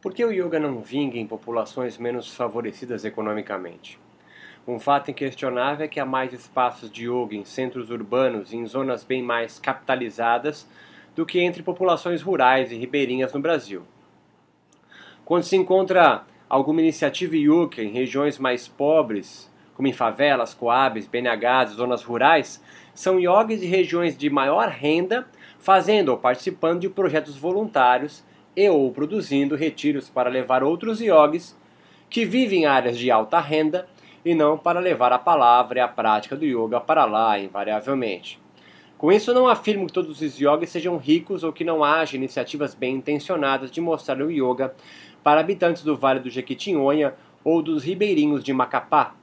Por que o yoga não vinga em populações menos favorecidas economicamente? Um fato inquestionável é que há mais espaços de yoga em centros urbanos e em zonas bem mais capitalizadas do que entre populações rurais e ribeirinhas no Brasil. Quando se encontra alguma iniciativa yoga em regiões mais pobres, como em favelas, coabs, BNHs, zonas rurais, são yogis de regiões de maior renda fazendo ou participando de projetos voluntários e ou produzindo retiros para levar outros yogis que vivem em áreas de alta renda e não para levar a palavra e a prática do yoga para lá, invariavelmente. Com isso, não afirmo que todos os yogis sejam ricos ou que não haja iniciativas bem intencionadas de mostrar o yoga para habitantes do Vale do Jequitinhonha ou dos ribeirinhos de Macapá.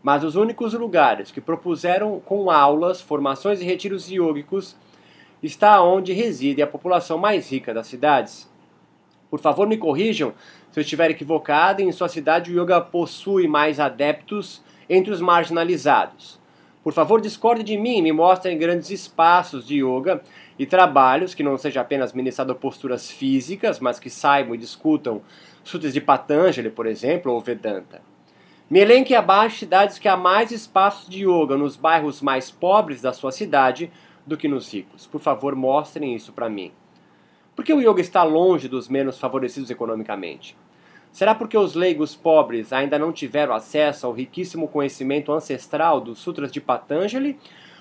Mas os únicos lugares que propuseram com aulas, formações e retiros yogicos está onde reside a população mais rica das cidades. Por favor, me corrijam se eu estiver equivocado. Em sua cidade, o yoga possui mais adeptos entre os marginalizados. Por favor, discorde de mim me mostrem grandes espaços de yoga e trabalhos que não sejam apenas ministrando posturas físicas, mas que saibam e discutam sutras de Patanjali, por exemplo, ou Vedanta. Me elenque abaixo cidades que há mais espaços de yoga nos bairros mais pobres da sua cidade do que nos ricos. Por favor, mostrem isso para mim. Por que o yoga está longe dos menos favorecidos economicamente? Será porque os leigos pobres ainda não tiveram acesso ao riquíssimo conhecimento ancestral dos Sutras de Patanjali?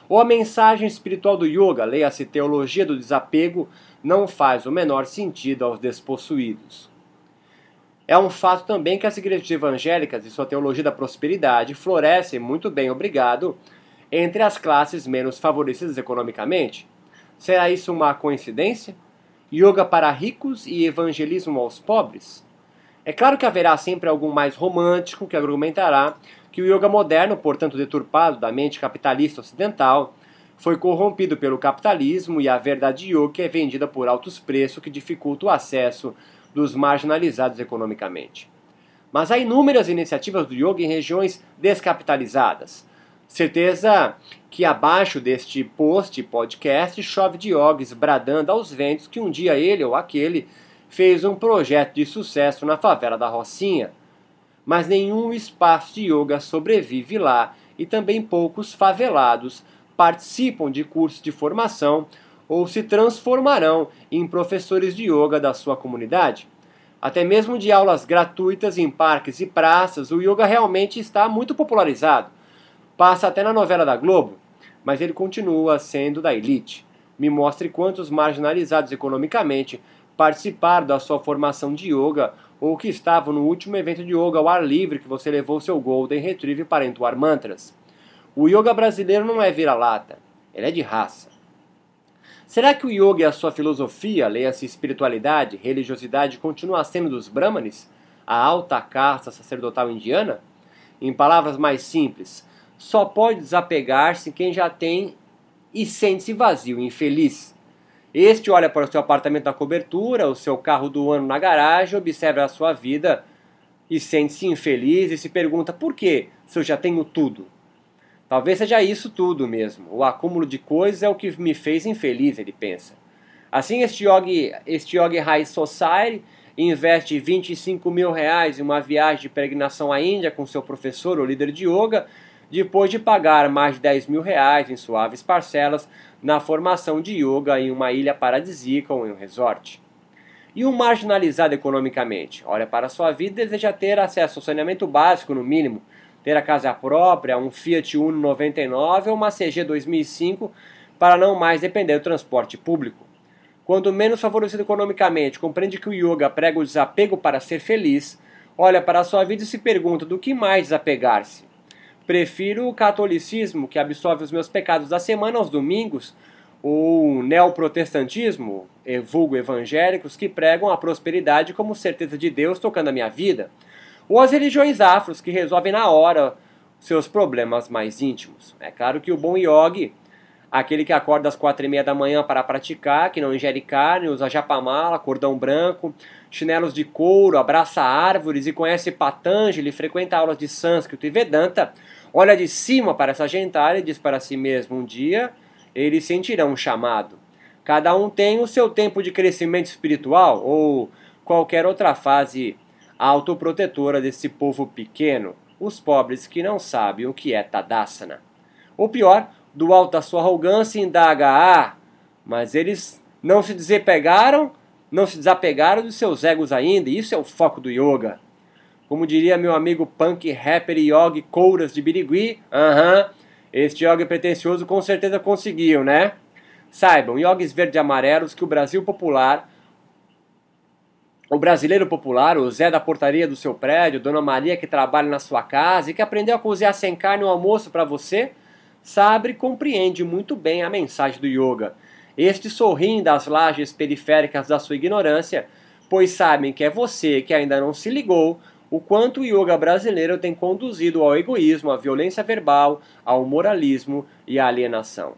Ou a mensagem espiritual do yoga, leia-se teologia do desapego, não faz o menor sentido aos despossuídos? É um fato também que as igrejas evangélicas e sua teologia da prosperidade florescem muito bem, obrigado, entre as classes menos favorecidas economicamente. Será isso uma coincidência? Yoga para ricos e evangelismo aos pobres? É claro que haverá sempre algum mais romântico que argumentará que o yoga moderno, portanto deturpado da mente capitalista ocidental, foi corrompido pelo capitalismo e a verdade yoga é vendida por altos preços que dificulta o acesso dos marginalizados economicamente. Mas há inúmeras iniciativas do yoga em regiões descapitalizadas. Certeza que abaixo deste post podcast chove Diogues bradando aos ventos que um dia ele ou aquele fez um projeto de sucesso na favela da Rocinha. Mas nenhum espaço de yoga sobrevive lá e também poucos favelados participam de cursos de formação ou se transformarão em professores de yoga da sua comunidade. Até mesmo de aulas gratuitas em parques e praças, o yoga realmente está muito popularizado. Passa até na novela da Globo, mas ele continua sendo da elite. Me mostre quantos marginalizados economicamente participaram da sua formação de yoga ou que estavam no último evento de yoga ao ar livre que você levou seu Golden Retriever para entoar mantras. O yoga brasileiro não é vira-lata, ele é de raça. Será que o yoga e a sua filosofia, leia-se espiritualidade, religiosidade, continua sendo dos brahmanes, a alta casta sacerdotal indiana? Em palavras mais simples, só pode desapegar-se quem já tem e sente-se vazio, infeliz. Este olha para o seu apartamento na cobertura, o seu carro do ano na garagem, observa a sua vida e sente-se infeliz e se pergunta por que se eu já tenho tudo. Talvez seja isso tudo mesmo. O acúmulo de coisas é o que me fez infeliz, ele pensa. Assim, este yogi, este yogi High Society investe 25 mil reais em uma viagem de peregrinação à Índia com seu professor ou líder de yoga, depois de pagar mais de 10 mil reais em suaves parcelas na formação de yoga em uma ilha paradisíaca ou em um resort. E um marginalizado economicamente olha para sua vida e deseja ter acesso ao saneamento básico, no mínimo, ter a casa própria, um Fiat Uno 99 ou uma CG 2005 para não mais depender do transporte público. Quando menos favorecido economicamente compreende que o yoga prega o desapego para ser feliz, olha para sua vida e se pergunta do que mais desapegar-se Prefiro o catolicismo, que absolve os meus pecados da semana aos domingos, ou o neoprotestantismo, vulgo evangélicos, que pregam a prosperidade como certeza de Deus tocando a minha vida, ou as religiões afros, que resolvem na hora seus problemas mais íntimos. É claro que o bom yogi, aquele que acorda às quatro e meia da manhã para praticar, que não ingere carne, usa japamala, cordão branco, chinelos de couro, abraça árvores e conhece Patanjali, frequenta aulas de sânscrito e Vedanta, olha de cima para essa gentalha e diz para si mesmo: um dia eles sentirão um chamado. Cada um tem o seu tempo de crescimento espiritual, ou, qualquer outra fase autoprotetora desse povo pequeno, os pobres que não sabem o que é Tadasana. Ou pior, do alto da sua arrogância indaga, ah, mas eles não se desapegaram, não se desapegaram dos seus egos ainda, e isso é o foco do yoga. Como diria meu amigo punk rapper Yogi Couras de Birigui, aham, uh -huh, este yoga pretencioso com certeza conseguiu, né? Saibam, yogis verde amarelos, que o Brasil popular, o brasileiro popular, o Zé da portaria do seu prédio, Dona Maria que trabalha na sua casa e que aprendeu a cozinhar sem carne o almoço para você, sabe e compreende muito bem a mensagem do yoga. Este sorriem das lajes periféricas da sua ignorância, pois sabem que é você que ainda não se ligou o quanto o yoga brasileiro tem conduzido ao egoísmo, à violência verbal, ao moralismo e à alienação.